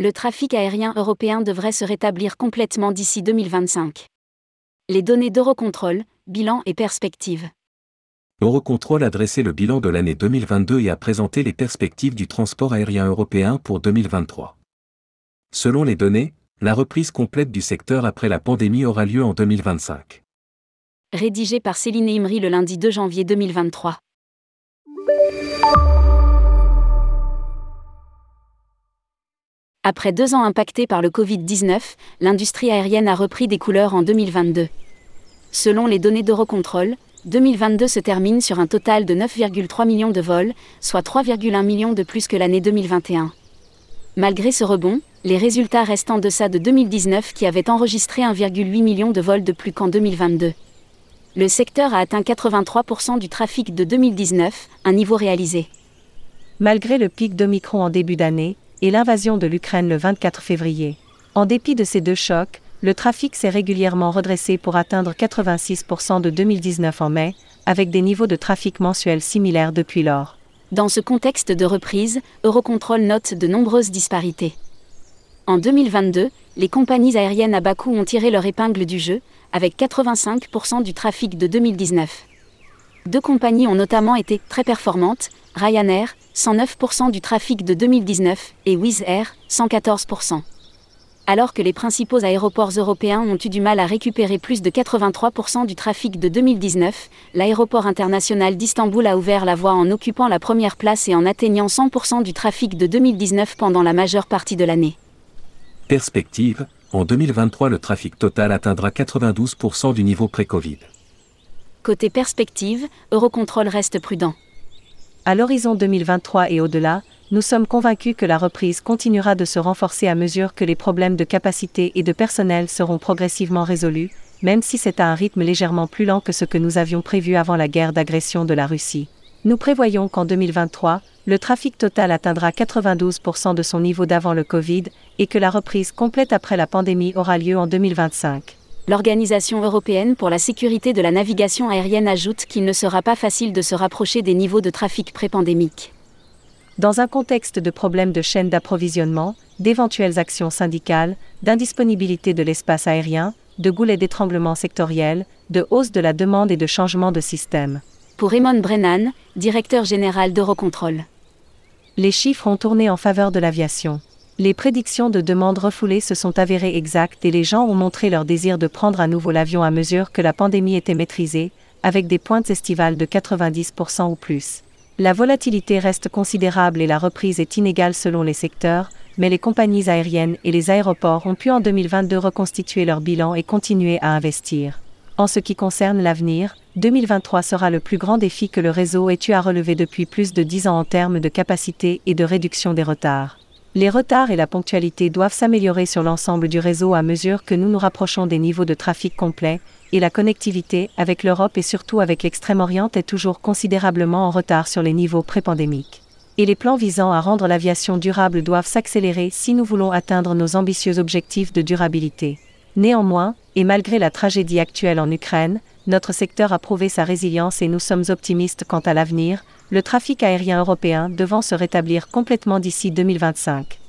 Le trafic aérien européen devrait se rétablir complètement d'ici 2025. Les données d'Eurocontrol, bilan et perspectives. Eurocontrol a dressé le bilan de l'année 2022 et a présenté les perspectives du transport aérien européen pour 2023. Selon les données, la reprise complète du secteur après la pandémie aura lieu en 2025. Rédigé par Céline Imri le lundi 2 janvier 2023. Après deux ans impactés par le Covid-19, l'industrie aérienne a repris des couleurs en 2022. Selon les données d'Eurocontrol, 2022 se termine sur un total de 9,3 millions de vols, soit 3,1 millions de plus que l'année 2021. Malgré ce rebond, les résultats restent en deçà de 2019 qui avait enregistré 1,8 million de vols de plus qu'en 2022. Le secteur a atteint 83% du trafic de 2019, un niveau réalisé. Malgré le pic d'Omicron en début d'année, et l'invasion de l'Ukraine le 24 février. En dépit de ces deux chocs, le trafic s'est régulièrement redressé pour atteindre 86% de 2019 en mai, avec des niveaux de trafic mensuels similaires depuis lors. Dans ce contexte de reprise, Eurocontrol note de nombreuses disparités. En 2022, les compagnies aériennes à Bakou ont tiré leur épingle du jeu, avec 85% du trafic de 2019. Deux compagnies ont notamment été très performantes, Ryanair, 109% du trafic de 2019, et Wizz Air, 114%. Alors que les principaux aéroports européens ont eu du mal à récupérer plus de 83% du trafic de 2019, l'aéroport international d'Istanbul a ouvert la voie en occupant la première place et en atteignant 100% du trafic de 2019 pendant la majeure partie de l'année. Perspective, en 2023 le trafic total atteindra 92% du niveau pré-Covid. Côté perspective, Eurocontrol reste prudent. À l'horizon 2023 et au-delà, nous sommes convaincus que la reprise continuera de se renforcer à mesure que les problèmes de capacité et de personnel seront progressivement résolus, même si c'est à un rythme légèrement plus lent que ce que nous avions prévu avant la guerre d'agression de la Russie. Nous prévoyons qu'en 2023, le trafic total atteindra 92% de son niveau d'avant le Covid et que la reprise complète après la pandémie aura lieu en 2025 l'Organisation européenne pour la sécurité de la navigation aérienne ajoute qu'il ne sera pas facile de se rapprocher des niveaux de trafic pré-pandémique. Dans un contexte de problèmes de chaîne d'approvisionnement, d'éventuelles actions syndicales, d'indisponibilité de l'espace aérien, de goulets d'étranglement sectoriels, de hausse de la demande et de changement de système. Pour Raymond Brennan, directeur général d'Eurocontrol. Les chiffres ont tourné en faveur de l'aviation les prédictions de demande refoulées se sont avérées exactes et les gens ont montré leur désir de prendre à nouveau l'avion à mesure que la pandémie était maîtrisée, avec des pointes estivales de 90% ou plus. La volatilité reste considérable et la reprise est inégale selon les secteurs, mais les compagnies aériennes et les aéroports ont pu en 2022 reconstituer leur bilan et continuer à investir. En ce qui concerne l'avenir, 2023 sera le plus grand défi que le réseau ait eu à relever depuis plus de 10 ans en termes de capacité et de réduction des retards. Les retards et la ponctualité doivent s'améliorer sur l'ensemble du réseau à mesure que nous nous rapprochons des niveaux de trafic complets, et la connectivité avec l'Europe et surtout avec l'Extrême-Orient est toujours considérablement en retard sur les niveaux pré-pandémiques. Et les plans visant à rendre l'aviation durable doivent s'accélérer si nous voulons atteindre nos ambitieux objectifs de durabilité. Néanmoins, et malgré la tragédie actuelle en Ukraine, notre secteur a prouvé sa résilience et nous sommes optimistes quant à l'avenir, le trafic aérien européen devant se rétablir complètement d'ici 2025.